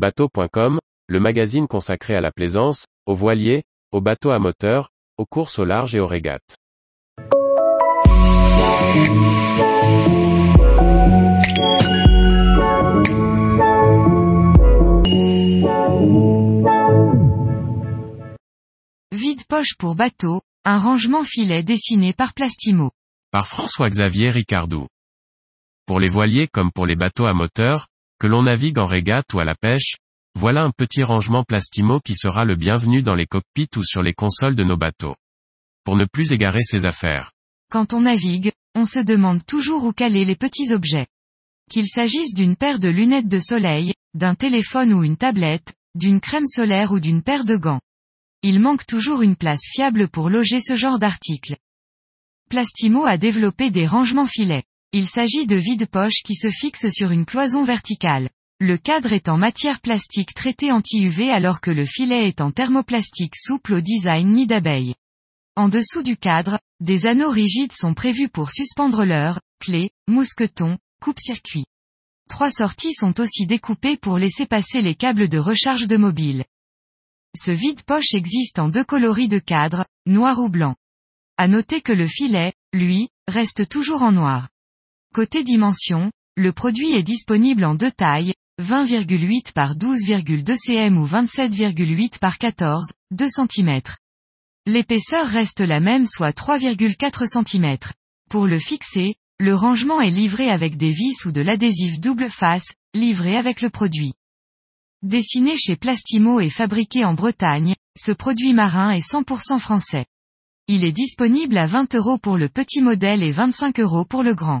Bateau.com, le magazine consacré à la plaisance, aux voiliers, aux bateaux à moteur, aux courses au large et aux régates. Vide poche pour bateau, un rangement filet dessiné par Plastimo. Par François-Xavier Ricardou. Pour les voiliers comme pour les bateaux à moteur, que l'on navigue en régate ou à la pêche, voilà un petit rangement Plastimo qui sera le bienvenu dans les cockpits ou sur les consoles de nos bateaux. Pour ne plus égarer ses affaires. Quand on navigue, on se demande toujours où caler les petits objets. Qu'il s'agisse d'une paire de lunettes de soleil, d'un téléphone ou une tablette, d'une crème solaire ou d'une paire de gants. Il manque toujours une place fiable pour loger ce genre d'article. Plastimo a développé des rangements filets. Il s'agit de vides-poches qui se fixent sur une cloison verticale. Le cadre est en matière plastique traitée anti-UV alors que le filet est en thermoplastique souple au design nid d'abeille. En dessous du cadre, des anneaux rigides sont prévus pour suspendre l'heure, clés, mousquetons, coupe-circuit. Trois sorties sont aussi découpées pour laisser passer les câbles de recharge de mobile. Ce vide-poche existe en deux coloris de cadre, noir ou blanc. À noter que le filet, lui, reste toujours en noir. Côté dimension, le produit est disponible en deux tailles, 20,8 par 12,2 cm ou 27,8 par 14, 2 cm. L'épaisseur reste la même soit 3,4 cm. Pour le fixer, le rangement est livré avec des vis ou de l'adhésif double face, livré avec le produit. Dessiné chez Plastimo et fabriqué en Bretagne, ce produit marin est 100% français. Il est disponible à 20 euros pour le petit modèle et 25 euros pour le grand.